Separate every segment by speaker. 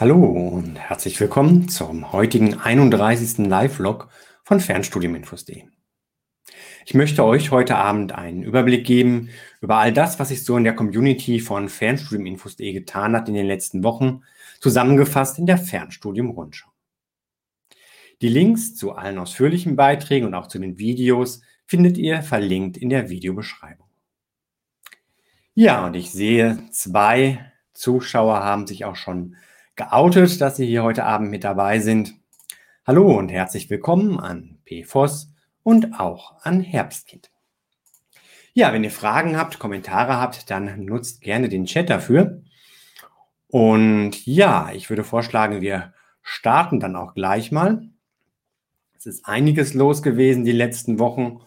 Speaker 1: Hallo und herzlich willkommen zum heutigen 31. Live-Vlog von Fernstudiuminfos.de. Ich möchte euch heute Abend einen Überblick geben über all das, was sich so in der Community von Fernstudiuminfos.de getan hat in den letzten Wochen, zusammengefasst in der Fernstudium-Rundschau. Die Links zu allen ausführlichen Beiträgen und auch zu den Videos findet ihr verlinkt in der Videobeschreibung. Ja, und ich sehe, zwei Zuschauer haben sich auch schon geoutet, dass Sie hier heute Abend mit dabei sind. Hallo und herzlich willkommen an PFOS und auch an Herbstkind. Ja, wenn ihr Fragen habt, Kommentare habt, dann nutzt gerne den Chat dafür. Und ja, ich würde vorschlagen, wir starten dann auch gleich mal. Es ist einiges los gewesen die letzten Wochen.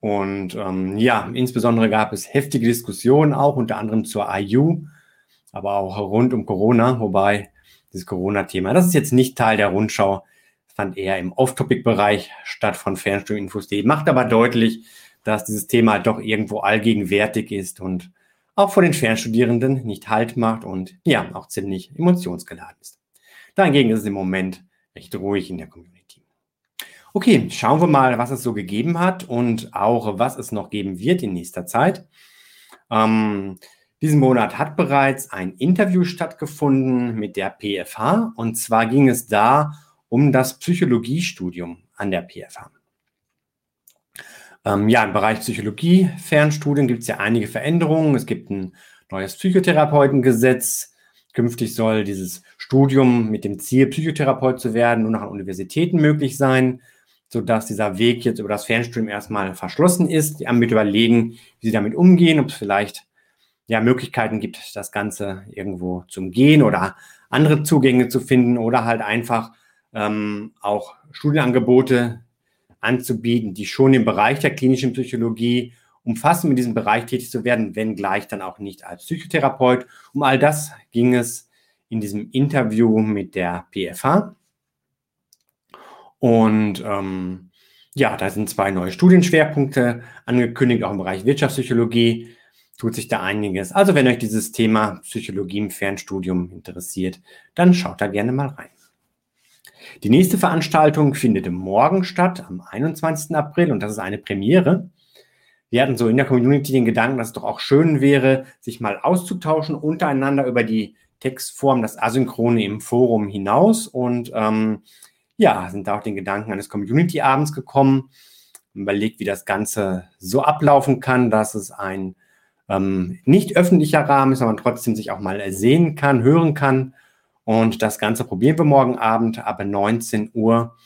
Speaker 1: Und ähm, ja, insbesondere gab es heftige Diskussionen auch unter anderem zur IU, aber auch rund um Corona, wobei dieses Corona-Thema. Das ist jetzt nicht Teil der Rundschau, fand eher im Off-Topic-Bereich statt von Fernstudiuminfos.de, macht aber deutlich, dass dieses Thema doch irgendwo allgegenwärtig ist und auch vor den Fernstudierenden nicht Halt macht und ja, auch ziemlich emotionsgeladen ist. Dahingegen ist es im Moment recht ruhig in der Community. Okay, schauen wir mal, was es so gegeben hat und auch was es noch geben wird in nächster Zeit. Ähm, diesen Monat hat bereits ein Interview stattgefunden mit der PFH und zwar ging es da um das Psychologiestudium an der PFH. Ähm, ja, im Bereich Psychologie, Fernstudien gibt es ja einige Veränderungen. Es gibt ein neues Psychotherapeutengesetz. Künftig soll dieses Studium mit dem Ziel, Psychotherapeut zu werden, nur noch an Universitäten möglich sein, sodass dieser Weg jetzt über das Fernstudium erstmal verschlossen ist. Die haben mit überlegen, wie sie damit umgehen, ob es vielleicht ja, Möglichkeiten gibt, das Ganze irgendwo zu umgehen oder andere Zugänge zu finden oder halt einfach ähm, auch Studienangebote anzubieten, die schon im Bereich der klinischen Psychologie umfassen, in diesem Bereich tätig zu werden, wenngleich dann auch nicht als Psychotherapeut. Um all das ging es in diesem Interview mit der PFH. Und ähm, ja, da sind zwei neue Studienschwerpunkte angekündigt, auch im Bereich Wirtschaftspsychologie tut sich da einiges. Also wenn euch dieses Thema Psychologie im Fernstudium interessiert, dann schaut da gerne mal rein. Die nächste Veranstaltung findet morgen statt, am 21. April, und das ist eine Premiere. Wir hatten so in der Community den Gedanken, dass es doch auch schön wäre, sich mal auszutauschen untereinander über die Textform, das Asynchrone im Forum hinaus. Und ähm, ja, sind da auch den Gedanken eines Community-Abends gekommen, überlegt, wie das Ganze so ablaufen kann, dass es ein ähm, nicht öffentlicher Rahmen ist, aber trotzdem sich auch mal sehen kann, hören kann. Und das Ganze probieren wir morgen Abend ab 19 Uhr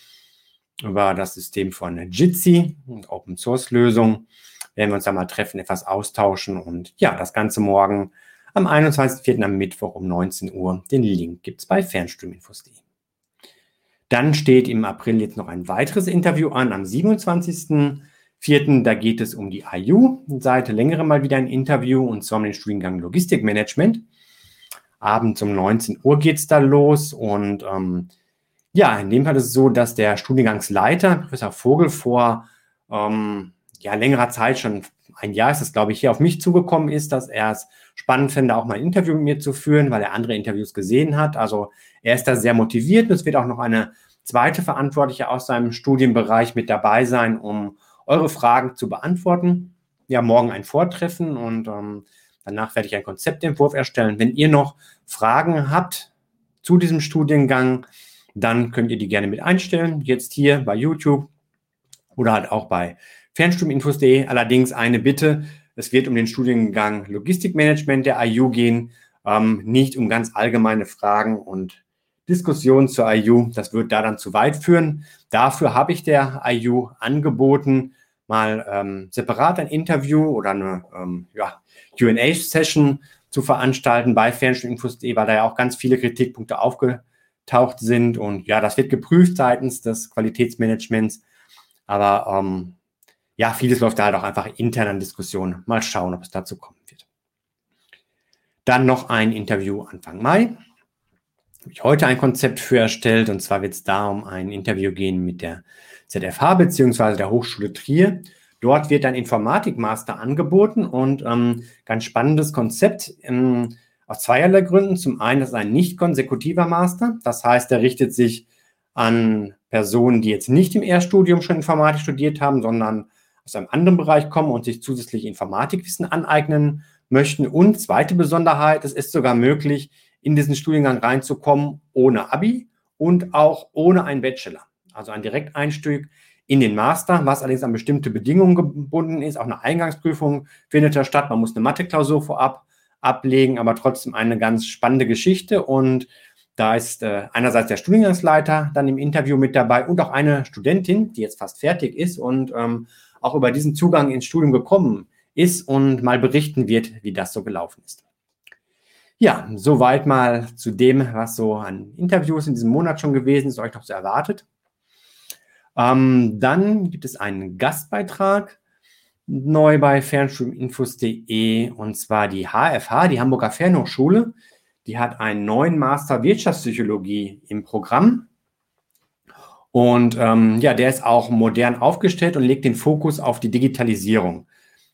Speaker 1: über das System von Jitsi, Open Source Lösung. Werden wir uns da mal treffen, etwas austauschen und ja, das Ganze morgen am 21.04. am Mittwoch um 19 Uhr. Den Link gibt es bei Fernstreaminfos.de. Dann steht im April jetzt noch ein weiteres Interview an, am 27. Vierten, da geht es um die IU. Seit längerem mal wieder ein Interview und zwar um den Studiengang Logistikmanagement. Abends um 19 Uhr geht es da los und ähm, ja, in dem Fall ist es so, dass der Studiengangsleiter, Professor Vogel, vor ähm, ja, längerer Zeit, schon ein Jahr ist das, glaube ich, hier auf mich zugekommen ist, dass er es spannend fände, auch mal ein Interview mit mir zu führen, weil er andere Interviews gesehen hat. Also er ist da sehr motiviert und es wird auch noch eine zweite Verantwortliche aus seinem Studienbereich mit dabei sein, um eure Fragen zu beantworten. Ja, morgen ein Vortreffen und ähm, danach werde ich einen Konzeptentwurf erstellen. Wenn ihr noch Fragen habt zu diesem Studiengang, dann könnt ihr die gerne mit einstellen. Jetzt hier bei YouTube oder halt auch bei Fernstudiuminfos.de. Allerdings eine Bitte. Es wird um den Studiengang Logistikmanagement der IU gehen, ähm, nicht um ganz allgemeine Fragen und Diskussionen zur IU. Das wird da dann zu weit führen. Dafür habe ich der IU angeboten, mal ähm, separat ein Interview oder eine ähm, ja, QA-Session zu veranstalten bei Fernstudiuninfos.de, weil da ja auch ganz viele Kritikpunkte aufgetaucht sind. Und ja, das wird geprüft seitens des Qualitätsmanagements. Aber ähm, ja, vieles läuft da halt auch einfach intern an Diskussionen. Mal schauen, ob es dazu kommen wird. Dann noch ein Interview Anfang Mai. Habe ich heute ein Konzept für erstellt. Und zwar wird es da um ein Interview gehen mit der ZFH beziehungsweise der Hochschule Trier. Dort wird ein Informatikmaster angeboten und ähm, ganz spannendes Konzept. Ähm, Aus zweierlei Gründen. Zum einen ist es ein nicht konsekutiver Master. Das heißt, er richtet sich an Personen, die jetzt nicht im Erststudium schon Informatik studiert haben, sondern aus einem anderen Bereich kommen und sich zusätzlich Informatikwissen aneignen möchten. Und zweite Besonderheit, es ist sogar möglich, in diesen Studiengang reinzukommen ohne Abi und auch ohne einen Bachelor. Also ein Direkteinstieg in den Master, was allerdings an bestimmte Bedingungen gebunden ist. Auch eine Eingangsprüfung findet da statt. Man muss eine Mathe-Klausur vorab ablegen, aber trotzdem eine ganz spannende Geschichte. Und da ist äh, einerseits der Studiengangsleiter dann im Interview mit dabei und auch eine Studentin, die jetzt fast fertig ist und ähm, auch über diesen Zugang ins Studium gekommen ist und mal berichten wird, wie das so gelaufen ist. Ja, soweit mal zu dem, was so an Interviews in diesem Monat schon gewesen ist, euch noch so erwartet. Ähm, dann gibt es einen Gastbeitrag neu bei fernstudiuminfos.de und zwar die HFH, die Hamburger Fernhochschule. Die hat einen neuen Master Wirtschaftspsychologie im Programm. Und ähm, ja, der ist auch modern aufgestellt und legt den Fokus auf die Digitalisierung.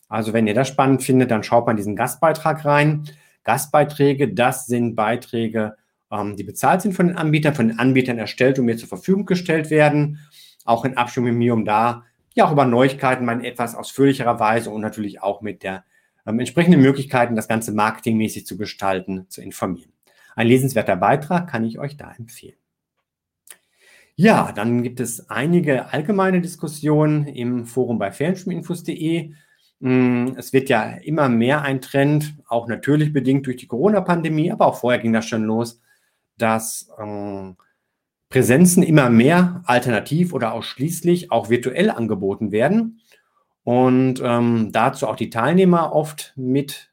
Speaker 1: Also wenn ihr das spannend findet, dann schaut mal in diesen Gastbeitrag rein. Gastbeiträge, das sind Beiträge, ähm, die bezahlt sind von den Anbietern, von den Anbietern erstellt und mir zur Verfügung gestellt werden auch in Abstimmung mit mir, um da ja auch über Neuigkeiten mal in etwas ausführlicherer Weise und natürlich auch mit der ähm, entsprechenden Möglichkeiten, das Ganze marketingmäßig zu gestalten, zu informieren. Ein lesenswerter Beitrag kann ich euch da empfehlen. Ja, dann gibt es einige allgemeine Diskussionen im Forum bei fernstudiuminfos.de. Mm, es wird ja immer mehr ein Trend, auch natürlich bedingt durch die Corona-Pandemie, aber auch vorher ging das schon los, dass ähm, Präsenzen immer mehr alternativ oder ausschließlich auch virtuell angeboten werden und ähm, dazu auch die Teilnehmer oft mit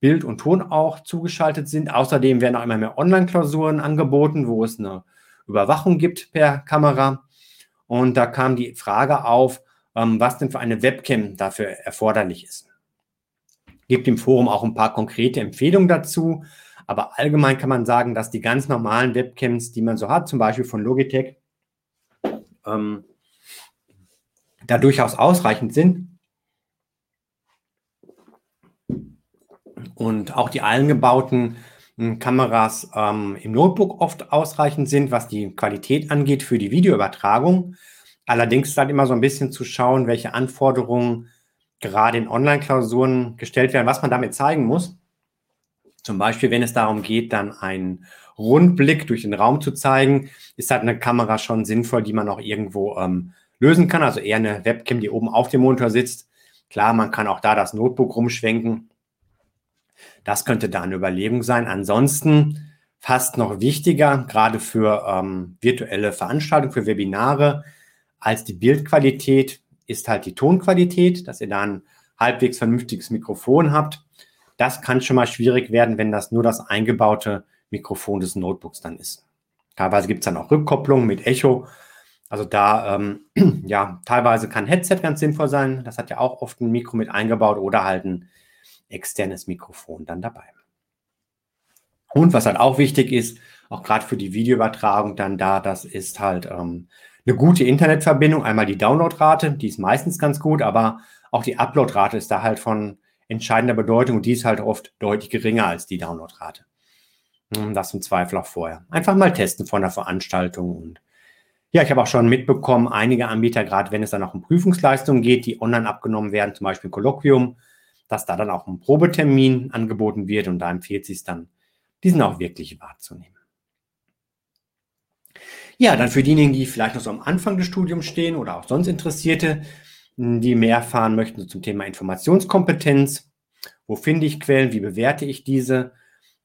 Speaker 1: Bild und Ton auch zugeschaltet sind. Außerdem werden auch immer mehr Online-Klausuren angeboten, wo es eine Überwachung gibt per Kamera. Und da kam die Frage auf, ähm, was denn für eine Webcam dafür erforderlich ist. Gibt im Forum auch ein paar konkrete Empfehlungen dazu. Aber allgemein kann man sagen, dass die ganz normalen Webcams, die man so hat, zum Beispiel von Logitech, ähm, da durchaus ausreichend sind. Und auch die eingebauten hm, Kameras ähm, im Notebook oft ausreichend sind, was die Qualität angeht für die Videoübertragung. Allerdings ist halt immer so ein bisschen zu schauen, welche Anforderungen gerade in Online-Klausuren gestellt werden, was man damit zeigen muss. Zum Beispiel, wenn es darum geht, dann einen Rundblick durch den Raum zu zeigen, ist halt eine Kamera schon sinnvoll, die man auch irgendwo ähm, lösen kann. Also eher eine Webcam, die oben auf dem Monitor sitzt. Klar, man kann auch da das Notebook rumschwenken. Das könnte da eine Überlegung sein. Ansonsten fast noch wichtiger, gerade für ähm, virtuelle Veranstaltungen, für Webinare, als die Bildqualität ist halt die Tonqualität, dass ihr da ein halbwegs vernünftiges Mikrofon habt. Das kann schon mal schwierig werden, wenn das nur das eingebaute Mikrofon des Notebooks dann ist. Teilweise gibt es dann auch Rückkopplungen mit Echo. Also da, ähm, ja, teilweise kann Headset ganz sinnvoll sein. Das hat ja auch oft ein Mikro mit eingebaut oder halt ein externes Mikrofon dann dabei. Und was halt auch wichtig ist, auch gerade für die Videoübertragung dann da, das ist halt ähm, eine gute Internetverbindung. Einmal die Downloadrate, die ist meistens ganz gut, aber auch die Uploadrate ist da halt von entscheidender Bedeutung und die ist halt oft deutlich geringer als die Downloadrate. Hm, das im Zweifel auch vorher. Einfach mal testen von der Veranstaltung und ja, ich habe auch schon mitbekommen, einige Anbieter, gerade wenn es dann auch um Prüfungsleistungen geht, die online abgenommen werden, zum Beispiel ein Kolloquium, dass da dann auch ein Probetermin angeboten wird und da empfiehlt sich dann, diesen auch wirklich wahrzunehmen. Ja, dann für diejenigen, die vielleicht noch so am Anfang des Studiums stehen oder auch sonst Interessierte, die mehr erfahren möchten zum Thema Informationskompetenz. Wo finde ich Quellen? Wie bewerte ich diese?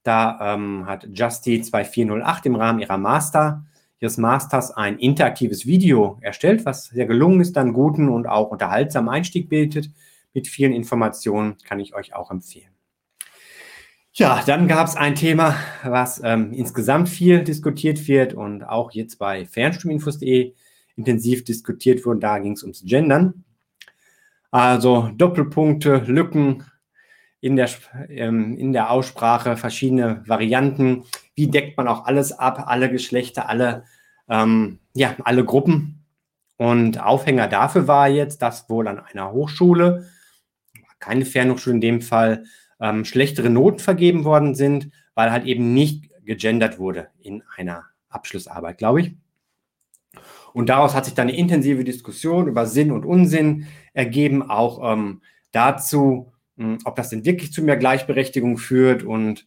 Speaker 1: Da ähm, hat Justy 2408 im Rahmen ihrer Master, ihres Masters ein interaktives Video erstellt, was sehr gelungen ist, dann guten und auch unterhaltsamen Einstieg bietet. Mit vielen Informationen kann ich euch auch empfehlen. Ja, dann gab es ein Thema, was ähm, insgesamt viel diskutiert wird und auch jetzt bei fernstudiuminfos.de intensiv diskutiert wurde. Da ging es ums Gendern. Also Doppelpunkte, Lücken in der, ähm, in der Aussprache, verschiedene Varianten. Wie deckt man auch alles ab, alle Geschlechter, alle, ähm, ja, alle Gruppen? Und Aufhänger dafür war jetzt, dass wohl an einer Hochschule, keine Fernhochschule in dem Fall, ähm, schlechtere Noten vergeben worden sind, weil halt eben nicht gegendert wurde in einer Abschlussarbeit, glaube ich. Und daraus hat sich dann eine intensive Diskussion über Sinn und Unsinn ergeben, auch ähm, dazu, mh, hm, ob das denn wirklich zu mehr Gleichberechtigung führt und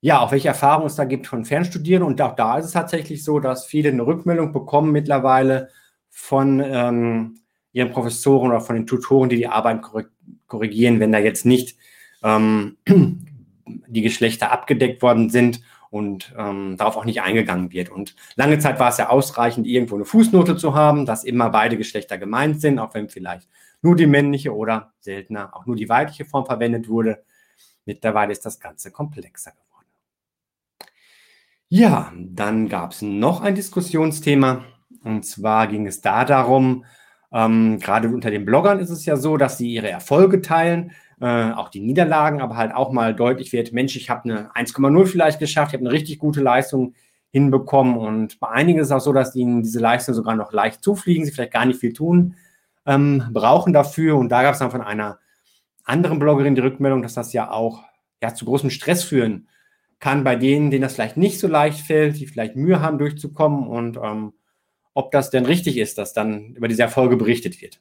Speaker 1: ja, auch welche Erfahrungen es da gibt von Fernstudierenden. Und auch da ist es tatsächlich so, dass viele eine Rückmeldung bekommen mittlerweile von ähm, ihren Professoren oder von den Tutoren, die die Arbeit korrigieren, wenn da jetzt nicht ähm, die Geschlechter abgedeckt worden sind und ähm, darauf auch nicht eingegangen wird. Und lange Zeit war es ja ausreichend, irgendwo eine Fußnote zu haben, dass immer beide Geschlechter gemeint sind, auch wenn vielleicht nur die männliche oder seltener auch nur die weibliche Form verwendet wurde. Mittlerweile ist das Ganze komplexer geworden. Ja, dann gab es noch ein Diskussionsthema. Und zwar ging es da darum, ähm, gerade unter den Bloggern ist es ja so, dass sie ihre Erfolge teilen, äh, auch die Niederlagen, aber halt auch mal deutlich wird, Mensch, ich habe eine 1,0 vielleicht geschafft, ich habe eine richtig gute Leistung hinbekommen. Und bei einigen ist es auch so, dass ihnen diese Leistung sogar noch leicht zufliegen, sie vielleicht gar nicht viel tun ähm, brauchen dafür. Und da gab es dann von einer anderen Bloggerin die Rückmeldung, dass das ja auch ja, zu großem Stress führen kann bei denen, denen das vielleicht nicht so leicht fällt, die vielleicht Mühe haben, durchzukommen und ähm, ob das denn richtig ist, dass dann über diese Erfolge berichtet wird.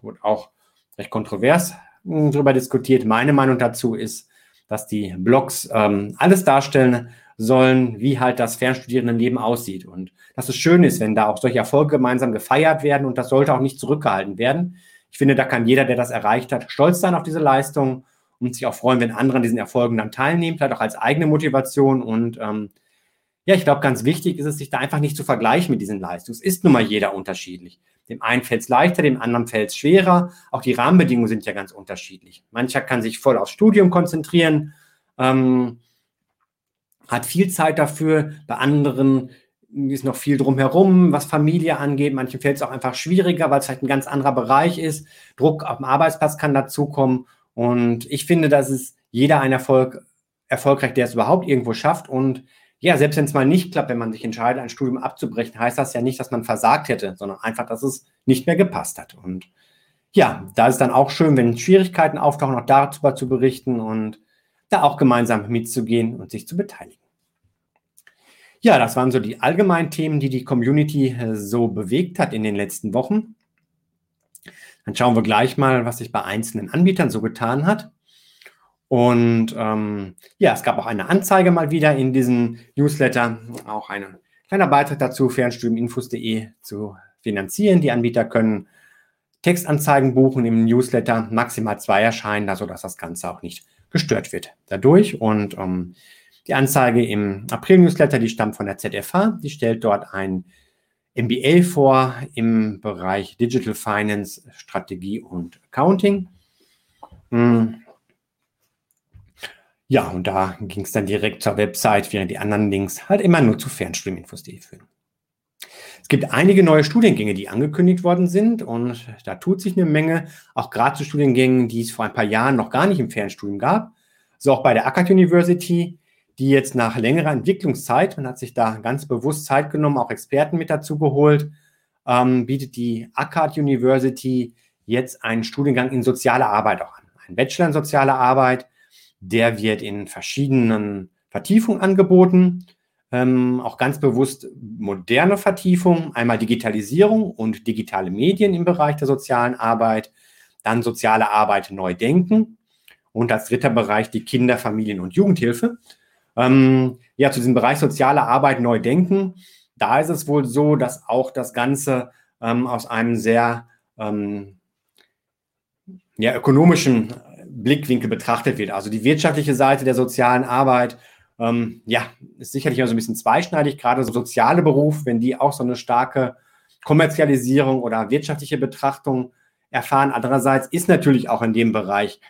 Speaker 1: Wurde auch recht kontrovers darüber diskutiert. Meine Meinung dazu ist, dass die Blogs ähm, alles darstellen sollen, wie halt das Fernstudierendenleben aussieht. Und dass es schön ist, wenn da auch solche Erfolge gemeinsam gefeiert werden und das sollte auch nicht zurückgehalten werden. Ich finde, da kann jeder, der das erreicht hat, stolz sein auf diese Leistung und sich auch freuen, wenn andere an diesen Erfolgen dann teilnehmen, vielleicht auch als eigene Motivation. Und ähm, ja, ich glaube, ganz wichtig ist es, sich da einfach nicht zu vergleichen mit diesen Leistungen. Es ist nun mal jeder unterschiedlich. Dem einen fällt es leichter, dem anderen fällt es schwerer. Auch die Rahmenbedingungen sind ja ganz unterschiedlich. Mancher kann sich voll aufs Studium konzentrieren, ähm, hat viel Zeit dafür. Bei anderen ist noch viel drumherum, was Familie angeht. Manchen fällt es auch einfach schwieriger, weil es vielleicht ein ganz anderer Bereich ist. Druck auf dem Arbeitsplatz kann dazukommen. Und ich finde, dass es jeder ein Erfolg, erfolgreich, der es überhaupt irgendwo schafft. Und ja, selbst wenn es mal nicht klappt, wenn man sich entscheidet, ein Studium abzubrechen, heißt das ja nicht, dass man versagt hätte, sondern einfach, dass es nicht mehr gepasst hat. Und ja, da ist dann auch schön, wenn Schwierigkeiten auftauchen, auch darüber zu berichten und da auch gemeinsam mitzugehen und sich zu beteiligen. Ja, das waren so die allgemeinen Themen, die die Community äh, so bewegt hat in den letzten Wochen. Dann schauen wir gleich mal, was sich bei einzelnen Anbietern so getan hat. Und ähm, ja, es gab auch eine Anzeige mal wieder in diesem Newsletter, auch ein kleiner Beitrag dazu, fernstudiuminfos.de zu finanzieren. Die Anbieter können Textanzeigen buchen im Newsletter, maximal zwei erscheinen, sodass das Ganze auch nicht gestört wird dadurch. Und ähm, die Anzeige im April-Newsletter, die stammt von der ZFH, die stellt dort ein MBA vor im Bereich Digital Finance, Strategie und Accounting. Hm. Ja, und da ging es dann direkt zur Website, während die anderen Links halt immer nur zu Fernstreaminfos.de führen. Es gibt einige neue Studiengänge, die angekündigt worden sind und da tut sich eine Menge, auch gerade zu Studiengängen, die es vor ein paar Jahren noch gar nicht im Fernstudium gab. So auch bei der Akkad University die jetzt nach längerer Entwicklungszeit, man hat sich da ganz bewusst Zeit genommen, auch Experten mit dazu geholt, ähm, bietet die Akkad University jetzt einen Studiengang in soziale Arbeit auch an. Ein Bachelor in soziale Arbeit, der wird in verschiedenen Vertiefungen angeboten, ähm, auch ganz bewusst moderne Vertiefungen, einmal Digitalisierung und digitale Medien im Bereich der sozialen Arbeit, dann soziale Arbeit neu denken und als dritter Bereich die Kinder-, Familien- und Jugendhilfe. Ähm, ja, zu diesem Bereich soziale Arbeit neu denken. Da ist es wohl so, dass auch das Ganze ähm, aus einem sehr ähm, ja, ökonomischen Blickwinkel betrachtet wird. Also die wirtschaftliche Seite der sozialen Arbeit, ähm, ja, ist sicherlich immer so ein bisschen zweischneidig, gerade so soziale Berufe, wenn die auch so eine starke Kommerzialisierung oder wirtschaftliche Betrachtung erfahren. Andererseits ist natürlich auch in dem Bereich,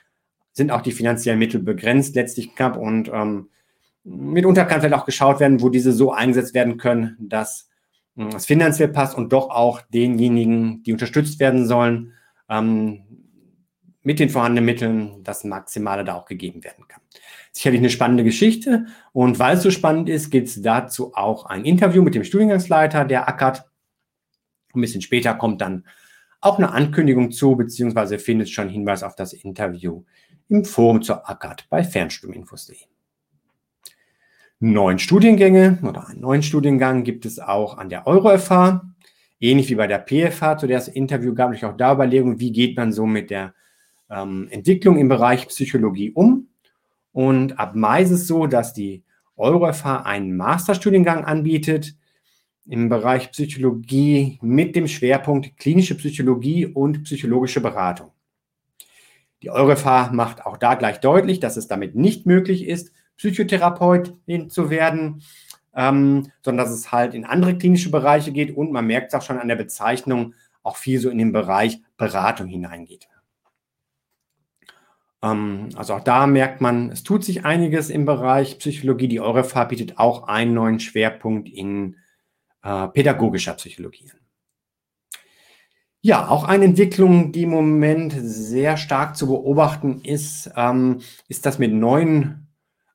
Speaker 1: sind auch die finanziellen Mittel begrenzt letztlich knapp und ähm, mitunter kann vielleicht auch geschaut werden, wo diese so eingesetzt werden können, dass hm, es finanziell passt und doch auch denjenigen, die unterstützt werden sollen, ähm, mit den vorhandenen Mitteln das Maximale da auch gegeben werden kann. Sicherlich eine spannende Geschichte und weil es so spannend ist, gibt es dazu auch ein Interview mit dem Studiengangsleiter der ACAD. Ein bisschen später kommt dann auch eine Ankündigung zu, beziehungsweise findet schon Hinweis auf das Interview im Forum zur ACAD bei fernstudiuminfos.de. neun Studiengänge oder einen neuen Studiengang gibt es auch an der EuroFH. Ähnlich wie bei der PFH, zu der es Interview gab, ich auch da Überlegungen, wie geht man so mit der ähm, Entwicklung im Bereich Psychologie um. Und ab Mai ist es so, dass die EuroFH einen Masterstudiengang anbietet im Bereich Psychologie mit dem Schwerpunkt klinische Psychologie und psychologische Beratung. Die EuroFH macht auch da gleich deutlich, dass es damit nicht möglich ist, Psychotherapeutin zu werden, ähm, sondern dass es halt in andere klinische Bereiche geht und man merkt es auch schon an der Bezeichnung, auch viel so in den Bereich Beratung hineingeht. Ähm, also auch da merkt man, es tut sich einiges im Bereich Psychologie. Die EureFH bietet auch einen neuen Schwerpunkt in äh, pädagogischer Psychologie an. Ja, auch eine Entwicklung, die im Moment sehr stark zu beobachten ist, ähm, ist, dass mit neuen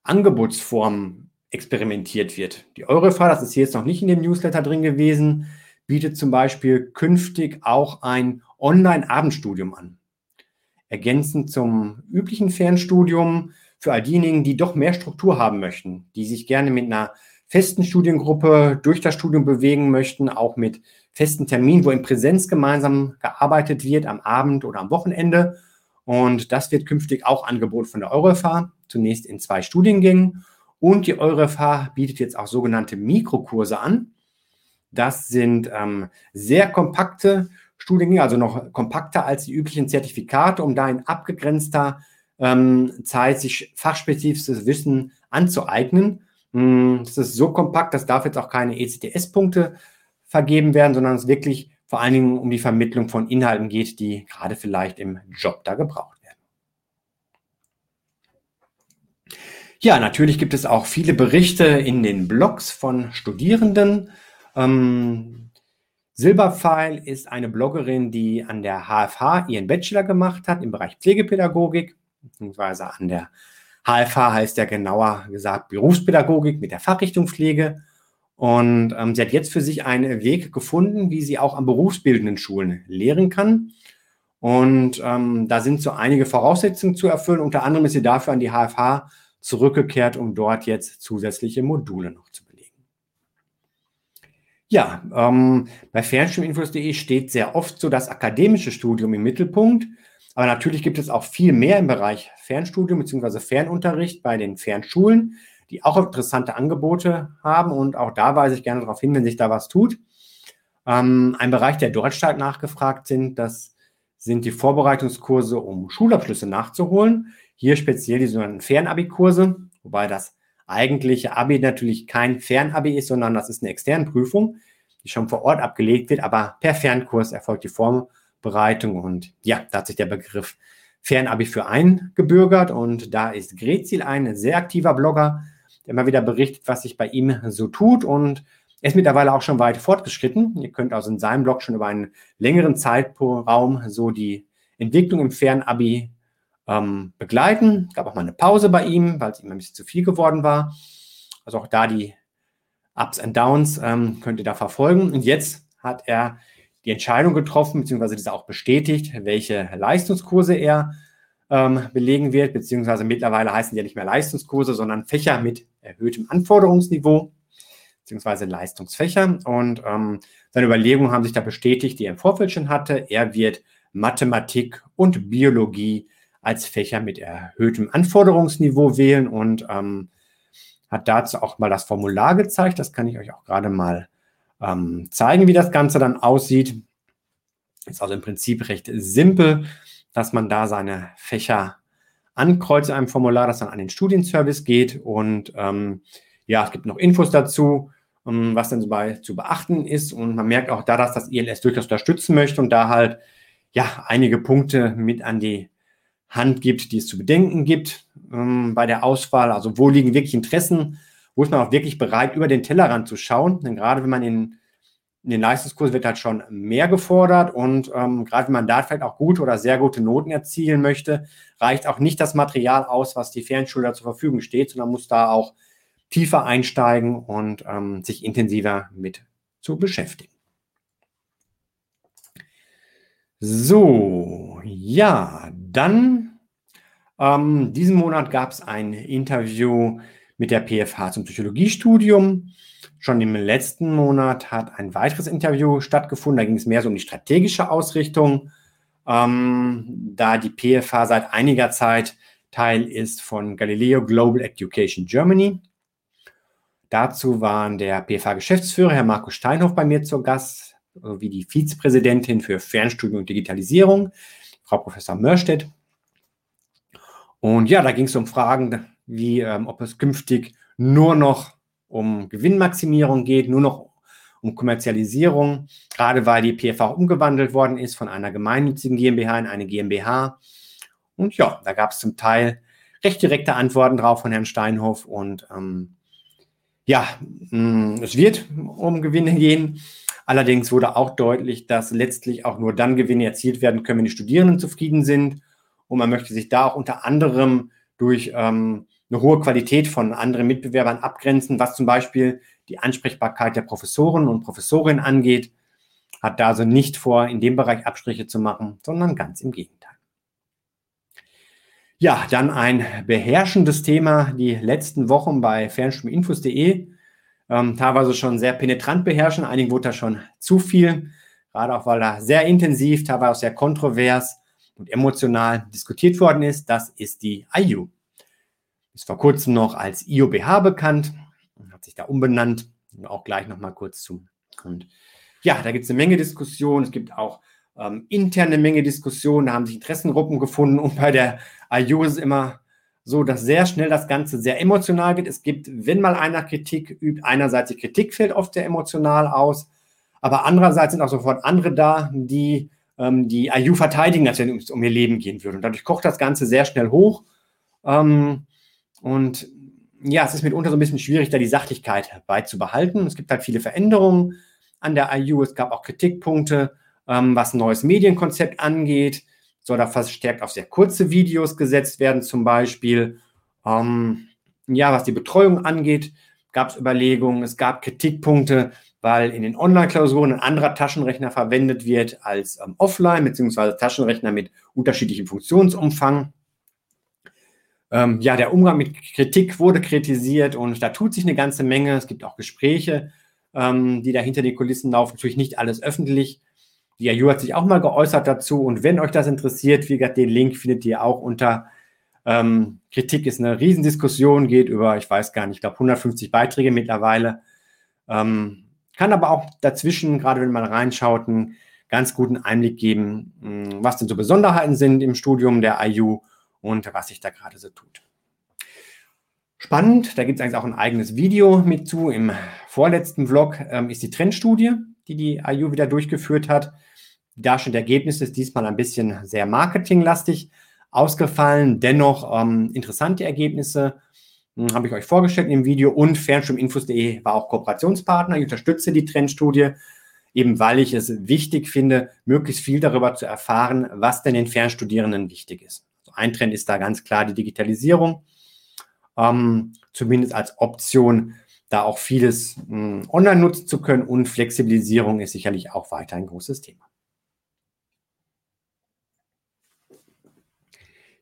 Speaker 1: Angebotsformen experimentiert wird. Die Eurofall, das ist jetzt noch nicht in dem Newsletter drin gewesen, bietet zum Beispiel künftig auch ein Online-Abendstudium an. Ergänzend zum üblichen Fernstudium für all diejenigen, die doch mehr Struktur haben möchten, die sich gerne mit einer festen Studiengruppe durch das Studium bewegen möchten, auch mit festen Terminen, wo in Präsenz gemeinsam gearbeitet wird, am Abend oder am Wochenende. Und das wird künftig auch angeboten von der EuroFH, zunächst in zwei Studiengängen. Und die EuroFH bietet jetzt auch sogenannte Mikrokurse an. Das sind ähm, sehr kompakte Studiengänge, also noch kompakter als die üblichen Zertifikate, um da in abgegrenzter ähm, Zeit sich fachspezifisches Wissen anzueignen. Hm, das ist so kompakt, dass darf jetzt auch keine ECTS-Punkte vergeben werden, sondern es wirklich vor allen Dingen um die Vermittlung von Inhalten geht, die gerade vielleicht im Job da gebraucht werden. Ja, natürlich gibt es auch viele Berichte in den Blogs von Studierenden. Ähm, Silberpfeil ist eine Bloggerin, die an der HFH ihren Bachelor gemacht hat im Bereich Pflegepädagogik, beziehungsweise an der HFH heißt ja genauer gesagt Berufspädagogik mit der Fachrichtung Pflege. Und ähm, sie hat jetzt für sich einen Weg gefunden, wie sie auch an berufsbildenden Schulen lehren kann. Und ähm, da sind so einige Voraussetzungen zu erfüllen. Unter anderem ist sie dafür an die HFH zurückgekehrt, um dort jetzt zusätzliche Module noch zu belegen. Ja, ähm, bei Fernstudiuminfos.de steht sehr oft so das akademische Studium im Mittelpunkt. Aber natürlich gibt es auch viel mehr im Bereich Fernstudium bzw. Fernunterricht bei den Fernschulen, die auch interessante Angebote haben. Und auch da weise ich gerne darauf hin, wenn sich da was tut. Ähm, ein Bereich, der dort stark nachgefragt sind, das sind die Vorbereitungskurse, um Schulabschlüsse nachzuholen. Hier speziell die sogenannten Fernabi-Kurse, wobei das eigentliche Abi natürlich kein Fernabi ist, sondern das ist eine externe Prüfung, die schon vor Ort abgelegt wird, aber per Fernkurs erfolgt die Vorbereitung Bereitung. Und ja, da hat sich der Begriff Fernabi für eingebürgert. Und da ist Grezil ein sehr aktiver Blogger, der immer wieder berichtet, was sich bei ihm so tut. Und er ist mittlerweile auch schon weit fortgeschritten. Ihr könnt also in seinem Blog schon über einen längeren Zeitraum so die Entwicklung im Fernabi ähm, begleiten. Es gab auch mal eine Pause bei ihm, weil es ihm ein bisschen zu viel geworden war. Also auch da die Ups und Downs ähm, könnt ihr da verfolgen. Und jetzt hat er die Entscheidung getroffen, beziehungsweise diese auch bestätigt, welche Leistungskurse er ähm, belegen wird, beziehungsweise mittlerweile heißen die ja nicht mehr Leistungskurse, sondern Fächer mit erhöhtem Anforderungsniveau, beziehungsweise Leistungsfächer. Und ähm, seine Überlegungen haben sich da bestätigt, die er im Vorfeld schon hatte. Er wird Mathematik und Biologie als Fächer mit erhöhtem Anforderungsniveau wählen und ähm, hat dazu auch mal das Formular gezeigt. Das kann ich euch auch gerade mal ähm, zeigen, wie das Ganze dann aussieht. Ist also im Prinzip recht simpel, dass man da seine Fächer ankreuzt in einem Formular, das dann an den Studienservice geht. Und ähm, ja, es gibt noch Infos dazu, um, ähm, was dann dabei zu beachten ist. Und man merkt auch da, dass das ILS durchaus unterstützen möchte und da halt ja einige Punkte mit an die Hand gibt, die es zu bedenken gibt ähm, bei der Auswahl. Also wo liegen wirklich Interessen wo ist man auch wirklich bereit, über den Tellerrand zu schauen. Denn gerade wenn man in, in den Leistungskurs wird halt schon mehr gefordert und ähm, gerade wenn man da vielleicht auch gute oder sehr gute Noten erzielen möchte, reicht auch nicht das Material aus, was die Fernschule zur Verfügung steht, sondern muss da auch tiefer einsteigen und ähm, sich intensiver mit zu beschäftigen. So, ja, dann ähm, diesen Monat gab es ein Interview mit der PFH zum Psychologiestudium. Schon im letzten Monat hat ein weiteres Interview stattgefunden. Da ging es mehr so um die strategische Ausrichtung, ähm, da die PFH seit einiger Zeit Teil ist von Galileo Global Education Germany. Dazu waren der PFH-Geschäftsführer, Herr Markus Steinhoff, bei mir zu Gast, sowie die Vizepräsidentin für Fernstudium und Digitalisierung, Frau Professor Mörstedt. Und ja, da ging es um Fragen wie ähm, ob es künftig nur noch um Gewinnmaximierung geht, nur noch um Kommerzialisierung, gerade weil die PFA umgewandelt worden ist von einer gemeinnützigen GmbH in eine GmbH. Und ja, da gab es zum Teil recht direkte Antworten drauf von Herrn Steinhoff. Und ähm, ja, mh, mm, es wird um Gewinne gehen. Allerdings wurde auch deutlich, dass letztlich auch nur dann Gewinne erzielt werden können, wenn die Studierenden zufrieden sind. Und man möchte sich da auch unter anderem durch ähm, eine hohe Qualität von anderen Mitbewerbern abgrenzen, was zum Beispiel die Ansprechbarkeit der Professoren und Professorinnen angeht, hat da also nicht vor, in dem Bereich Abstriche zu machen, sondern ganz im Gegenteil. Ja, dann ein beherrschendes Thema die letzten Wochen bei fernstudiuminfos.de. Ähm, teilweise schon sehr penetrant beherrschen, einigen wurde da schon zu viel, gerade auch weil da sehr intensiv, teilweise auch sehr kontrovers und emotional diskutiert worden ist. Das ist die IU ist vor kurzem noch als IOBH bekannt hat sich da umbenannt. Auch gleich nochmal kurz zu. Und ja, da gibt es eine Menge Diskussionen. Es gibt auch ähm, interne Menge Diskussionen. Da haben sich Interessengruppen gefunden. Und bei der IU ist es immer so, dass sehr schnell das Ganze sehr emotional wird. Es gibt, wenn mal einer Kritik übt, einerseits die Kritik fällt oft sehr emotional aus, aber andererseits sind auch sofort andere da, die ähm, die IU verteidigen, als wenn es um ihr Leben gehen würde. Und dadurch kocht das Ganze sehr schnell hoch. Ähm, und ja, es ist mitunter so ein bisschen schwierig, da die Sachlichkeit beizubehalten. Es gibt halt viele Veränderungen an der IU. Es gab auch Kritikpunkte, ähm, was ein neues Medienkonzept angeht. Soll da verstärkt auf sehr kurze Videos gesetzt werden, zum Beispiel. Ähm, ja, was die Betreuung angeht, gab es Überlegungen. Es gab Kritikpunkte, weil in den Online-Klausuren ein anderer Taschenrechner verwendet wird als ähm, offline, beziehungsweise Taschenrechner mit unterschiedlichem Funktionsumfang. Ähm, ja, der Umgang mit Kritik wurde kritisiert und da tut sich eine ganze Menge. Es gibt auch Gespräche, ähm, die da hinter den Kulissen laufen. Natürlich nicht alles öffentlich. Die AU hat sich auch mal geäußert dazu. Und wenn euch das interessiert, wie gesagt, den Link findet ihr auch unter ähm, Kritik ist eine Riesendiskussion, geht über, ich weiß gar nicht, ich glaube 150 Beiträge mittlerweile. Ähm, kann aber auch dazwischen, gerade wenn man reinschaut, einen ganz guten Einblick geben, hm, was denn so Besonderheiten sind im Studium der IU und was sich da gerade so tut. Spannend, da gibt es eigentlich auch ein eigenes Video mit zu. Im vorletzten Vlog ähm, ist die Trendstudie, die die IU wieder durchgeführt hat. Die darstellende Ergebnisse ist diesmal ein bisschen sehr marketinglastig ausgefallen. Dennoch ähm, interessante Ergebnisse hm, habe ich euch vorgestellt im Video und Fernstudiuminfos.de war auch Kooperationspartner. Ich unterstütze die Trendstudie, eben weil ich es wichtig finde, möglichst viel darüber zu erfahren, was denn den Fernstudierenden wichtig ist. Ein Trend ist da ganz klar die Digitalisierung, ähm, zumindest als Option, da auch vieles mh, hm, online nutzen zu können und Flexibilisierung ist sicherlich auch weiter ein großes Thema.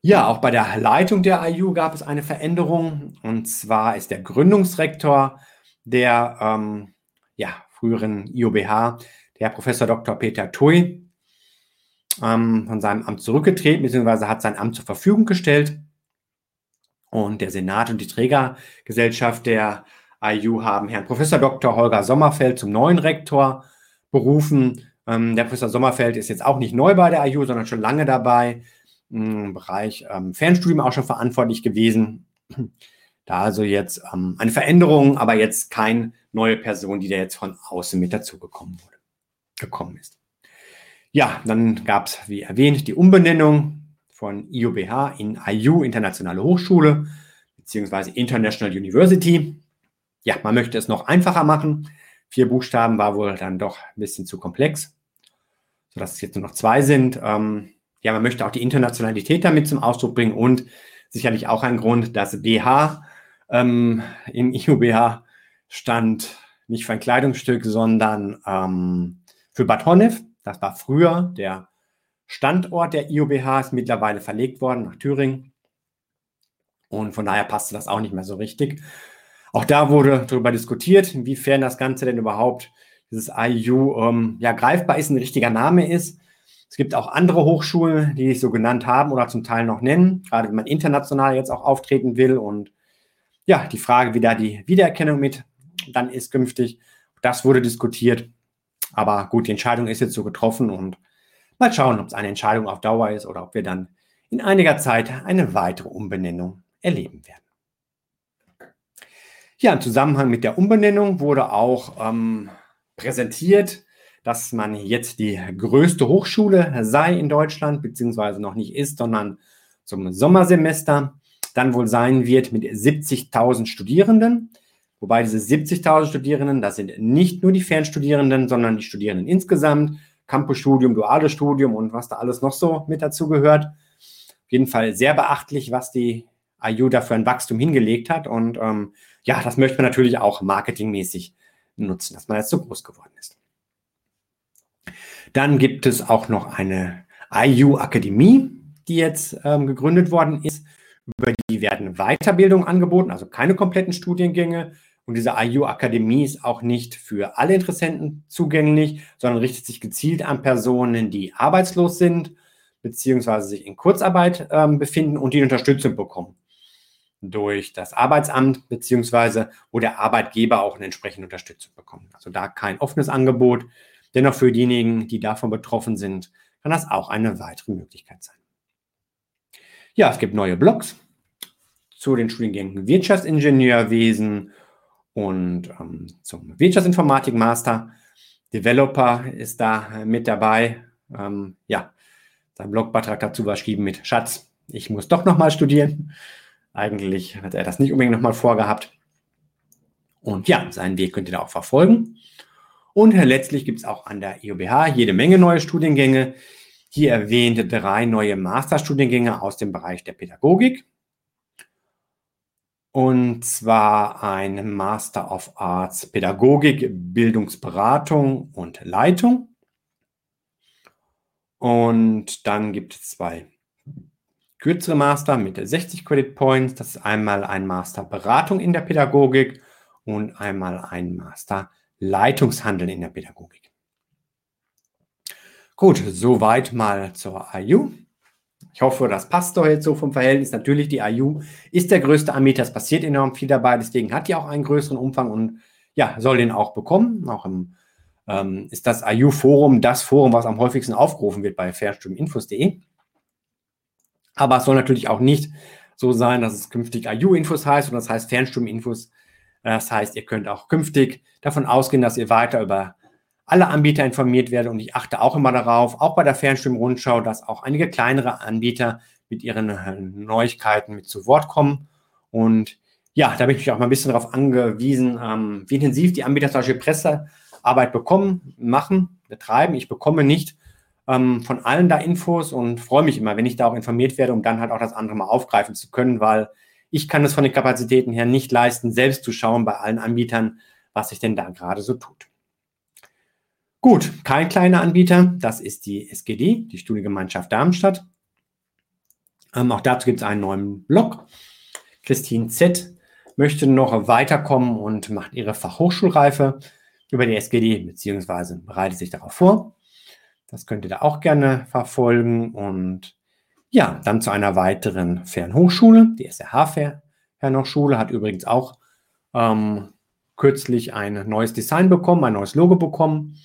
Speaker 1: Ja, auch bei der Leitung der IU gab es eine Veränderung. Und zwar ist der Gründungsrektor der ähm, ja, früheren IOBH, der Professor Dr. Peter Tui, ähm, von seinem Amt zurückgetreten, beziehungsweise hat sein Amt zur Verfügung gestellt. Und der Senat und die Trägergesellschaft der IU haben Herrn Professor Dr. Holger Sommerfeld zum neuen Rektor berufen. Ähm, der Professor Sommerfeld ist jetzt auch nicht neu bei der IU, sondern schon lange dabei, im Bereich ähm, Fernstudium auch schon verantwortlich gewesen. Da also jetzt ähm, eine Veränderung, aber jetzt keine neue Person, die da jetzt von außen mit dazugekommen wurde, gekommen ist. Ja, dann gab es, wie erwähnt, die Umbenennung von IUBH in IU, Internationale Hochschule, beziehungsweise International University. Ja, man möchte es noch einfacher machen. Vier Buchstaben war wohl dann doch ein bisschen zu komplex, sodass es jetzt nur noch zwei sind. Ähm, ja, man möchte auch die Internationalität damit zum Ausdruck bringen und sicherlich auch ein Grund, dass BH ähm, im IUBH stand nicht für ein Kleidungsstück, sondern ähm, für Bad Honnef. Das war früher der Standort der IOBH, ist mittlerweile verlegt worden nach Thüringen. Und von daher passte das auch nicht mehr so richtig. Auch da wurde darüber diskutiert, inwiefern das Ganze denn überhaupt, dieses IU, ähm, ja, greifbar ist, ein richtiger Name ist. Es gibt auch andere Hochschulen, die sich so genannt haben oder zum Teil noch nennen, gerade wenn man international jetzt auch auftreten will. Und ja, die Frage, wie da die Wiedererkennung mit dann ist künftig, das wurde diskutiert. Aber gut, die Entscheidung ist jetzt so getroffen und mal schauen, ob es eine Entscheidung auf Dauer ist oder ob wir dann in einiger Zeit eine weitere Umbenennung erleben werden. Ja, im Zusammenhang mit der Umbenennung wurde auch ähm, präsentiert, dass man jetzt die größte Hochschule sei in Deutschland, beziehungsweise noch nicht ist, sondern zum Sommersemester dann wohl sein wird mit 70.000 Studierenden. Wobei diese 70.000 Studierenden, das sind nicht nur die Fernstudierenden, sondern die Studierenden insgesamt, Campusstudium, duales Studium und was da alles noch so mit dazu gehört. Auf jeden Fall sehr beachtlich, was die IU da für ein Wachstum hingelegt hat. Und ähm, ja, das möchte man natürlich auch marketingmäßig nutzen, dass man jetzt so groß geworden ist. Dann gibt es auch noch eine IU-Akademie, die jetzt ähm, gegründet worden ist. Über die werden Weiterbildung angeboten, also keine kompletten Studiengänge. Und diese IU-Akademie ist auch nicht für alle Interessenten zugänglich, sondern richtet sich gezielt an Personen, die arbeitslos sind, beziehungsweise sich in Kurzarbeit ähm, befinden und die Unterstützung bekommen durch das Arbeitsamt, beziehungsweise wo der Arbeitgeber auch eine entsprechende Unterstützung bekommt. Also da kein offenes Angebot, Dennoch für diejenigen, die davon betroffen sind, kann das auch eine weitere Möglichkeit sein. Ja, es gibt neue Blogs zu den Studiengängen Wirtschaftsingenieurwesen und ähm, zum Wirtschaftsinformatik Master. Developer ist da mit dabei. Ähm, ja, sein Blogbeitrag dazu war geschrieben mit Schatz, ich muss doch nochmal studieren. Eigentlich hat er das nicht unbedingt nochmal vorgehabt. Und ja, seinen Weg könnt ihr da auch verfolgen. Und letztlich gibt es auch an der IOBH jede Menge neue Studiengänge. Hier erwähnte drei neue Masterstudiengänge aus dem Bereich der Pädagogik. Und zwar ein Master of Arts Pädagogik, Bildungsberatung und Leitung. Und dann gibt es zwei kürzere Master mit 60 Credit Points. Das ist einmal ein Master Beratung in der Pädagogik und einmal ein Master Leitungshandeln in der Pädagogik. Gut, soweit mal zur IU. Ich hoffe, das passt doch jetzt so vom Verhältnis. Natürlich, die IU ist der größte Anbieter. Es passiert enorm viel dabei. Deswegen hat die auch einen größeren Umfang und ja, soll den auch bekommen. Auch im, ähm, ist das IU-Forum das Forum, was am häufigsten aufgerufen wird bei fairströminfos.de. Aber es soll natürlich auch nicht so sein, dass es künftig IU-Infos heißt und das heißt Fernströminfos das heißt, ihr könnt auch künftig davon ausgehen, dass ihr weiter über alle Anbieter informiert werdet. Und ich achte auch immer darauf, auch bei der Fernstimmrundschau, dass auch einige kleinere Anbieter mit ihren äh, Neuigkeiten mit zu Wort kommen. Und ja, da bin ich auch mal ein bisschen darauf angewiesen, ähm, wie intensiv die Anbieter solche Pressearbeit bekommen, machen, betreiben. Ich bekomme nicht ähm, von allen da Infos und freue mich immer, wenn ich da auch informiert werde, um dann halt auch das andere mal aufgreifen zu können, weil ich kann es von den Kapazitäten her nicht leisten, selbst zu schauen bei allen Anbietern, was sich denn da gerade so tut. Gut, kein kleiner Anbieter, das ist die SGD, die Studiengemeinschaft Darmstadt. Ähm, auch dazu gibt es einen neuen Blog. Christine Z möchte noch weiterkommen und macht ihre Fachhochschulreife über die SGD, beziehungsweise bereitet sich darauf vor. Das könnt ihr da auch gerne verfolgen und ja, dann zu einer weiteren Fernhochschule. Die SRH Fernhochschule hat übrigens auch ähm, kürzlich ein neues Design bekommen, ein neues Logo bekommen.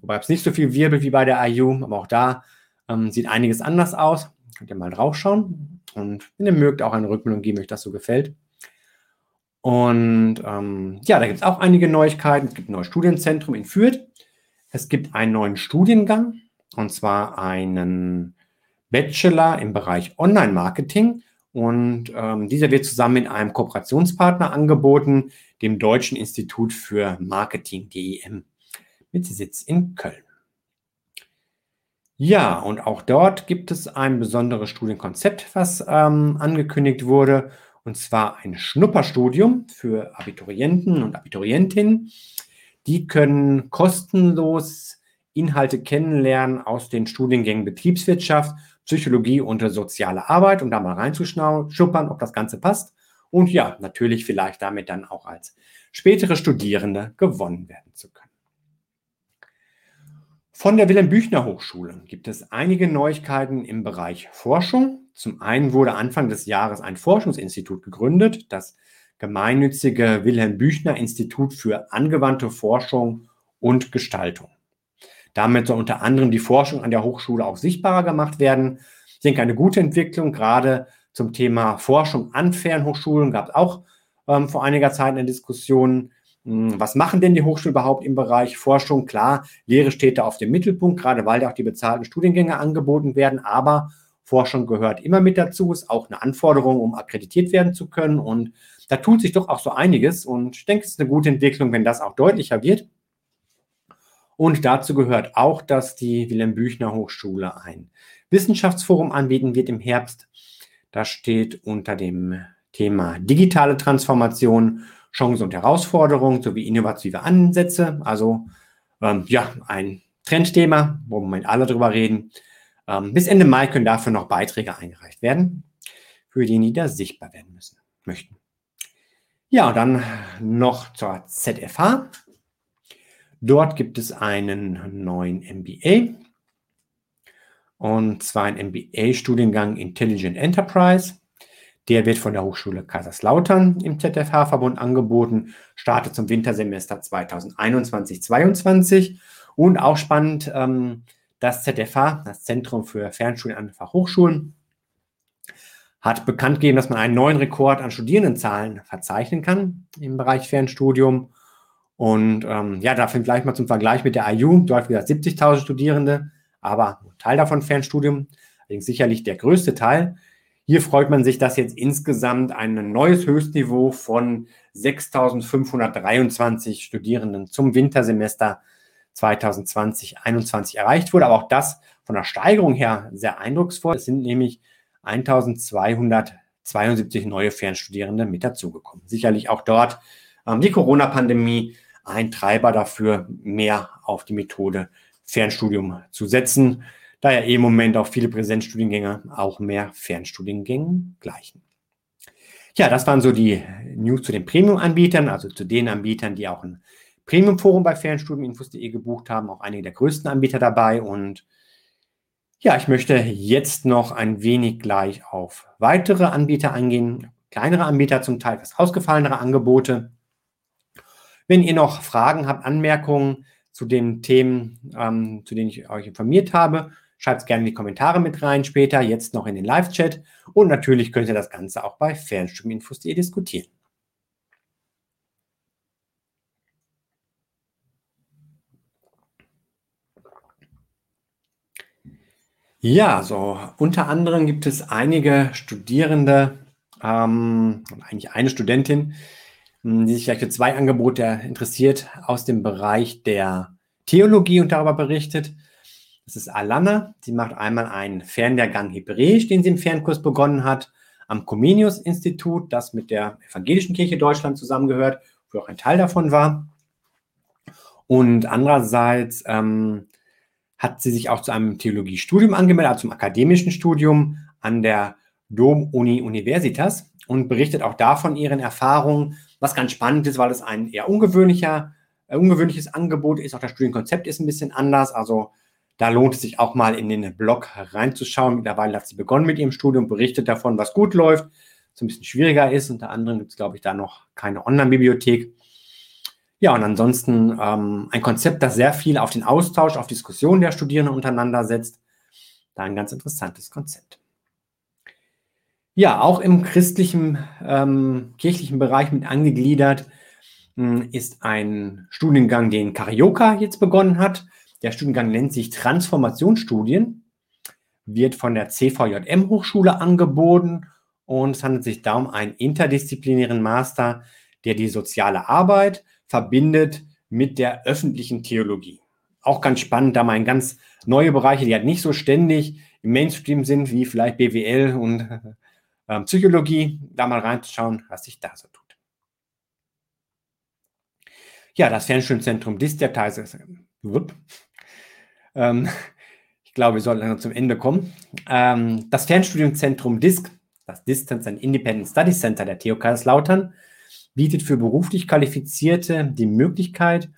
Speaker 1: Wobei es nicht so viel Wirbel wie bei der IU, aber auch da ähm, sieht einiges anders aus. Könnt ihr mal draufschauen und wenn ihr mögt, auch eine Rückmeldung geben, euch das so gefällt. Und ähm, ja, da gibt es auch einige Neuigkeiten. Es gibt ein neues Studienzentrum in Fürth. Es gibt einen neuen Studiengang und zwar einen Bachelor im Bereich Online-Marketing und ähm, dieser wird zusammen mit einem Kooperationspartner angeboten, dem Deutschen Institut für Marketing DEM mit Sitz in Köln. Ja, und auch dort gibt es ein besonderes Studienkonzept, was ähm, angekündigt wurde, und zwar ein Schnupperstudium für Abiturienten und Abiturientinnen. Die können kostenlos Inhalte kennenlernen aus den Studiengängen Betriebswirtschaft Psychologie und soziale Arbeit, um da mal reinzuschuppern, ob das Ganze passt. Und ja, natürlich vielleicht damit dann auch als spätere Studierende gewonnen werden zu können. Von der Wilhelm Büchner Hochschule gibt es einige Neuigkeiten im Bereich Forschung. Zum einen wurde Anfang des Jahres ein Forschungsinstitut gegründet, das gemeinnützige Wilhelm Büchner Institut für angewandte Forschung und Gestaltung. Damit soll unter anderem die Forschung an der Hochschule auch sichtbarer gemacht werden. Ich denke, eine gute Entwicklung, gerade zum Thema Forschung an Fernhochschulen, gab es auch ähm, vor einiger Zeit eine Diskussion. Hm, was machen denn die Hochschulen überhaupt im Bereich Forschung? Klar, Lehre steht da auf dem Mittelpunkt, gerade weil da auch die bezahlten Studiengänge angeboten werden, aber Forschung gehört immer mit dazu, ist auch eine Anforderung, um akkreditiert werden zu können. Und da tut sich doch auch so einiges. Und ich denke, es ist eine gute Entwicklung, wenn das auch deutlicher wird. Und dazu gehört auch, dass die Wilhelm Büchner Hochschule ein Wissenschaftsforum anbieten wird im Herbst. Das steht unter dem Thema digitale Transformation, Chancen und Herausforderungen sowie innovative Ansätze. Also ähm, ja, ein Trendthema, wo wir alle drüber reden. Ähm, bis Ende Mai können dafür noch Beiträge eingereicht werden, für die die da sichtbar werden müssen, möchten. Ja, und dann noch zur ZFH. Dort gibt es einen neuen MBA. Und zwar ein MBA-Studiengang Intelligent Enterprise. Der wird von der Hochschule Kaiserslautern im ZFH-Verbund angeboten, startet zum Wintersemester 2021-22. Und auch spannend, ähm, das ZFH, das Zentrum für Fernstudien an Fachhochschulen, hat bekannt gegeben, dass man einen neuen Rekord an Studierendenzahlen verzeichnen kann im Bereich Fernstudium. Und ähm, ja, dafür vielleicht mal zum Vergleich mit der IU, dort wieder 70.000 Studierende, aber Teil davon Fernstudium, allerdings sicherlich der größte Teil. Hier freut man sich, dass jetzt insgesamt ein neues Höchstniveau von 6.523 Studierenden zum Wintersemester 2020-21 erreicht wurde. Aber auch das von der Steigerung her sehr eindrucksvoll. Es sind nämlich 1272 neue Fernstudierende mit dazugekommen. Sicherlich auch dort ähm, die Corona-Pandemie ein Treiber dafür, mehr auf die Methode Fernstudium zu setzen, da ja im Moment auch viele Präsenzstudiengänge auch mehr Fernstudiengängen gleichen. Ja, das waren so die News zu den Premium-Anbietern, also zu den Anbietern, die auch ein Premium-Forum bei Fernstudieninfos.de gebucht haben, auch einige der größten Anbieter dabei. Und ja, ich möchte jetzt noch ein wenig gleich auf weitere Anbieter eingehen, kleinere Anbieter, zum Teil etwas ausgefallenere Angebote. Wenn ihr noch Fragen habt, Anmerkungen zu den Themen, ähm, zu denen ich euch informiert habe, schreibt es gerne in die Kommentare mit rein später, jetzt noch in den Live-Chat. Und natürlich könnt ihr das Ganze auch bei Fernstudieninfos.de diskutieren. Ja, so unter anderem gibt es einige Studierende, ähm, eigentlich eine Studentin, die sich vielleicht für zwei Angebote interessiert aus dem Bereich der Theologie und darüber berichtet. Das ist Alana. Sie macht einmal einen Fernlehrgang Hebräisch, den sie im Fernkurs begonnen hat, am Comenius-Institut, das mit der Evangelischen Kirche Deutschland zusammengehört, wo auch ein Teil davon war. Und andererseits ähm, hat sie sich auch zu einem Theologiestudium angemeldet, also zum akademischen Studium an der Dom-Uni Universitas und berichtet auch davon ihren Erfahrungen, was ganz spannend ist, weil es ein eher ungewöhnlicher, äh, ungewöhnliches Angebot ist. Auch das Studienkonzept ist ein bisschen anders. Also da lohnt es sich auch mal in den Blog reinzuschauen. Mittlerweile hat sie begonnen mit ihrem Studium, berichtet davon, was gut läuft, was ein bisschen schwieriger ist. Unter anderem gibt es, glaube ich, da noch keine Online-Bibliothek. Ja, und ansonsten ähm, ein Konzept, das sehr viel auf den Austausch, auf Diskussionen der Studierenden untereinander setzt. Da ein ganz interessantes Konzept. Ja, auch im christlichen, ähm, kirchlichen Bereich mit angegliedert mh, hm, ist ein Studiengang, den Carioca jetzt begonnen hat. Der Studiengang nennt sich Transformationsstudien, wird von der CVJM Hochschule angeboten und es handelt sich darum einen interdisziplinären Master, der die soziale Arbeit verbindet mit der öffentlichen Theologie. Auch ganz spannend, da mal ganz neue Bereiche, die halt nicht so ständig im Mainstream sind, wie vielleicht BWL und äh, Psychologie, da mal reinzuschauen, was sich da so tut. Ja, das Fernstudienzentrum Dissertation ähm, Ich glaube, wir sollten zum Ende kommen. Ähm, das Fernstudienzentrum DISC, das Distance and Independent Study Center der TU Kaiserslautern, bietet für beruflich Qualifizierte die Möglichkeit,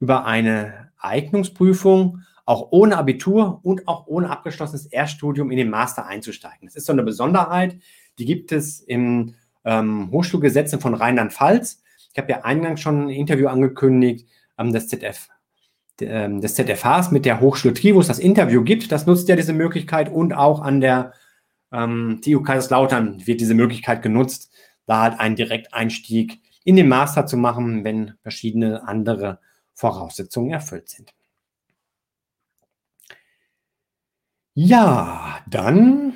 Speaker 1: über eine Eignungsprüfung auch ohne Abitur und auch ohne abgeschlossenes Erststudium in den Master einzusteigen. Das ist so eine Besonderheit, die gibt es im ähm, Hochschulgesetzen von Rheinland-Pfalz. Ich habe ja eingangs schon ein Interview angekündigt, ähm, des ZF, ähm, des ZFHs mit der Hochschule es das Interview gibt. Das nutzt ja diese Möglichkeit und auch an der ähm, TU Kaiserslautern wird diese Möglichkeit genutzt, da halt einen Direkteinstieg in den Master zu machen, wenn verschiedene andere Voraussetzungen erfüllt sind. Ja, dann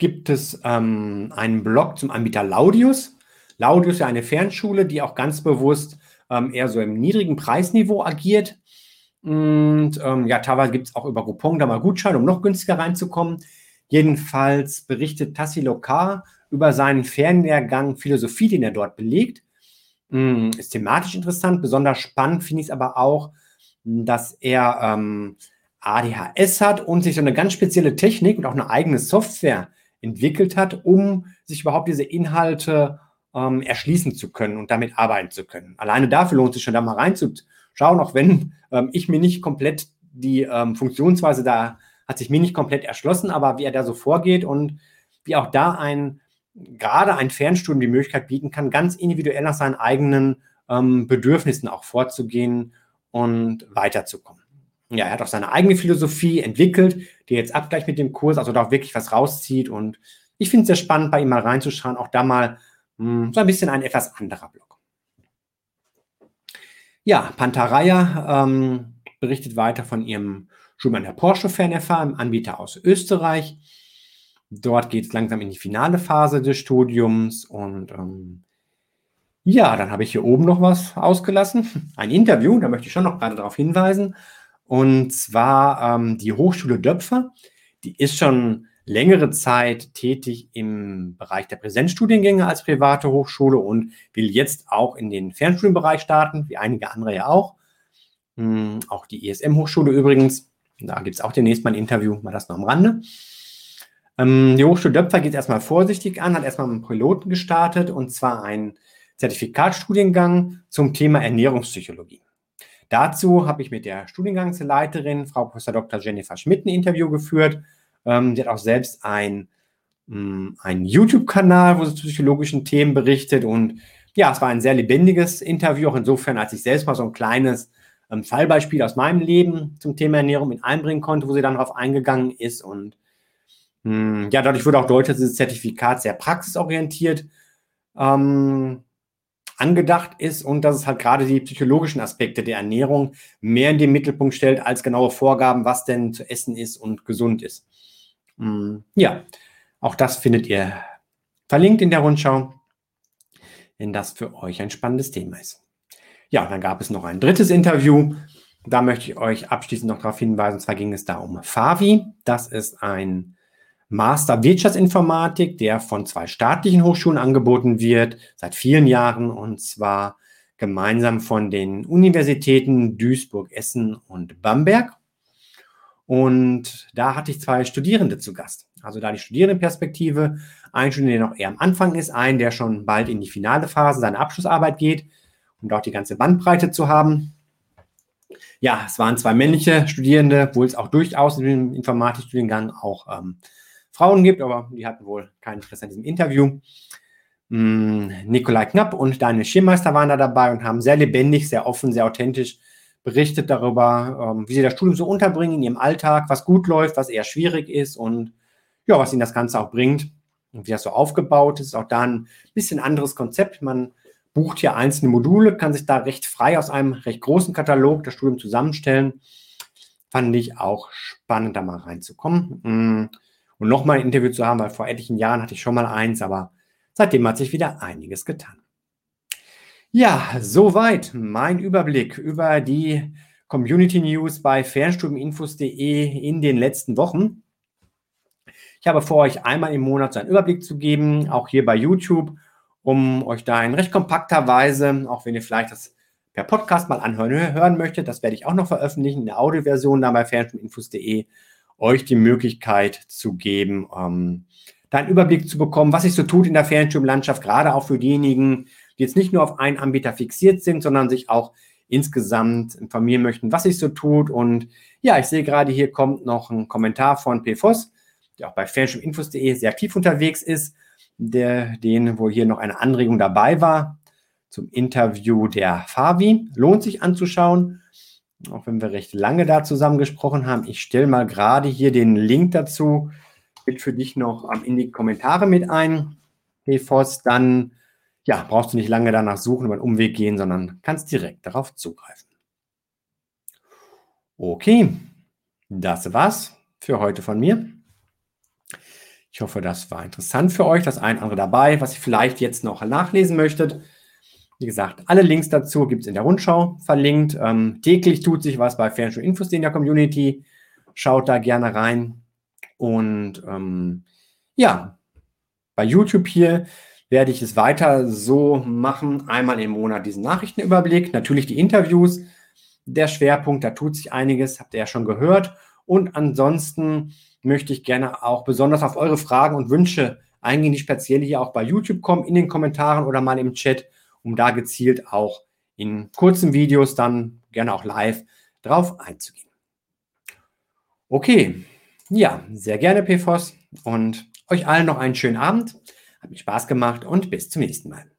Speaker 1: gibt es ähm, einen Blog zum Anbieter Laudius. Laudius ist ja eine Fernschule, die auch ganz bewusst ähm, eher so im niedrigen Preisniveau agiert. Und ähm, ja, teilweise gibt es auch über Coupon da mal Gutscheine, um noch günstiger reinzukommen. Jedenfalls berichtet Tassilo K. über seinen Fernlehrgang Philosophie, den er dort belegt. Ähm, ist thematisch interessant. Besonders spannend finde ich es aber auch, dass er ähm, ADHS hat und sich so eine ganz spezielle Technik und auch eine eigene Software entwickelt hat, um sich überhaupt diese Inhalte ähm, erschließen zu können und damit arbeiten zu können. Alleine dafür lohnt es sich schon da mal reinzuschauen, auch wenn ähm, ich mir nicht komplett die ähm, Funktionsweise da hat sich mir nicht komplett erschlossen, aber wie er da so vorgeht und wie auch da ein gerade ein Fernstudium die Möglichkeit bieten kann, ganz individuell nach seinen eigenen ähm, Bedürfnissen auch vorzugehen und weiterzukommen. Ja, er hat auch seine eigene Philosophie entwickelt, die jetzt abgleicht mit dem Kurs, also da auch wirklich was rauszieht. Und ich finde es sehr spannend, bei ihm mal reinzuschauen, auch da mal mh, hm, so ein bisschen ein etwas anderer Blog. Ja, Pantaraya ähm, berichtet weiter von ihrem Schumann der Porsche Fernerfahr, einem Anbieter aus Österreich. Dort geht es langsam in die finale Phase des Studiums und ähm, ja, dann habe ich hier oben noch was ausgelassen. Ein Interview, da möchte ich schon noch gerade darauf hinweisen. Und zwar ähm, die Hochschule Döpfer, die ist schon längere Zeit tätig im Bereich der Präsenzstudiengänge als private Hochschule und will jetzt auch in den Fernstudienbereich starten, wie einige andere ja auch. Hm, auch die ESM-Hochschule übrigens. Da gibt es auch demnächst mal ein Interview, mal das noch am Rande. Ähm, die Hochschule Döpfer geht erstmal vorsichtig an, hat erstmal einen Piloten gestartet und zwar einen Zertifikatstudiengang zum Thema Ernährungspsychologie. Dazu habe ich mit der Studiengangsleiterin, Frau Prof. Dr. Jennifer Schmidt, ein Interview geführt. Ähm, sie hat auch selbst ein, mm, einen YouTube-Kanal, wo sie zu psychologischen Themen berichtet. Und ja, es war ein sehr lebendiges Interview, auch insofern, als ich selbst mal so ein kleines ähm, Fallbeispiel aus meinem Leben zum Thema Ernährung mit einbringen konnte, wo sie dann darauf eingegangen ist. Und mh, mm, ja, dadurch wurde auch deutlich, dass dieses Zertifikat sehr praxisorientiert ähm, angedacht ist und dass es halt gerade die psychologischen Aspekte der Ernährung mehr in den Mittelpunkt stellt als genaue Vorgaben, was denn zu essen ist und gesund ist. Mm, ja, auch das findet ihr verlinkt in der Rundschau, wenn das für euch ein spannendes Thema ist. Ja, dann gab es noch ein drittes Interview. Da möchte ich euch abschließend noch darauf hinweisen. Und zwar ging es da um Favi. Das ist ein Master Wirtschaftsinformatik, der von zwei staatlichen Hochschulen angeboten wird, seit vielen Jahren, und zwar gemeinsam von den Universitäten Duisburg, Essen und Bamberg. Und da hatte ich zwei Studierende zu Gast. Also da die Studierendenperspektive, ein Studierender, der noch eher am Anfang ist, ein, der schon bald in die finale Phase seiner Abschlussarbeit geht, um dort die ganze Bandbreite zu haben. Ja, es waren zwei männliche Studierende, obwohl es auch durchaus im Informatikstudiengang auch ähm, Frauen gibt, aber die hatten wohl kein Interesse an diesem Interview. Hm, Nikolai Knapp und Daniel Schirmeister waren da dabei und haben sehr lebendig, sehr offen, sehr authentisch berichtet darüber, ähm, wie sie das Studium so unterbringen in ihrem Alltag, was gut läuft, was eher schwierig ist und ja, was ihnen das Ganze auch bringt und wie das so aufgebaut ist. Auch da ein bisschen anderes Konzept. Man bucht hier einzelne Module, kann sich da recht frei aus einem recht großen Katalog das Studium zusammenstellen. Fand ich auch spannend, da mal reinzukommen. Und nochmal ein Interview zu haben, weil vor etlichen Jahren hatte ich schon mal eins, aber seitdem hat sich wieder einiges getan. Ja, soweit mein Überblick über die Community News bei fernstudieninfos.de in den letzten Wochen. Ich habe vor, euch einmal im Monat so einen Überblick zu geben, auch hier bei YouTube, um euch da in recht kompakter Weise, auch wenn ihr vielleicht das per Podcast mal anhören hören möchtet, das werde ich auch noch veröffentlichen in der Audioversion da bei fernstudieninfos.de euch die Möglichkeit zu geben, ähm, da einen Überblick zu bekommen, was sich so tut in der Fernstudiumlandschaft, gerade auch für diejenigen, die jetzt nicht nur auf einen Anbieter fixiert sind, sondern sich auch insgesamt informieren möchten, was sich so tut. Und ja, ich sehe gerade, hier kommt noch ein Kommentar von PFOS, der auch bei fernstudiuminfos.de sehr aktiv unterwegs ist, der, den, wo hier noch eine Anregung dabei war zum Interview der Fabi. Lohnt sich anzuschauen, auch wenn wir recht lange da zusammen gesprochen haben. Ich stelle mal gerade hier den Link dazu mit für dich noch in die Kommentare mit ein. PFOS, dann ja, brauchst du nicht lange danach suchen, über einen Umweg gehen, sondern kannst direkt darauf zugreifen. Okay, das war's für heute von mir. Ich hoffe, das war interessant für euch, das ein oder andere dabei, was ihr vielleicht jetzt noch nachlesen möchtet. Wie gesagt, alle Links dazu gibt es in der Rundschau verlinkt. Ähm, täglich tut sich was bei Fernstuhl-Infos in der Community. Schaut da gerne rein. Und ähm, ja, bei YouTube hier werde ich es weiter so machen. Einmal im Monat diesen Nachrichtenüberblick, natürlich die Interviews, der Schwerpunkt, da tut sich einiges, habt ihr ja schon gehört. Und ansonsten möchte ich gerne auch besonders auf eure Fragen und Wünsche eingehen, die speziell hier auch bei YouTube kommen, in den Kommentaren oder mal im Chat, um da gezielt auch in kurzen Videos dann gerne auch live drauf einzugehen. Okay, ja, sehr gerne PFOS und euch allen noch einen schönen Abend. Hat mir Spaß gemacht und bis zum nächsten Mal.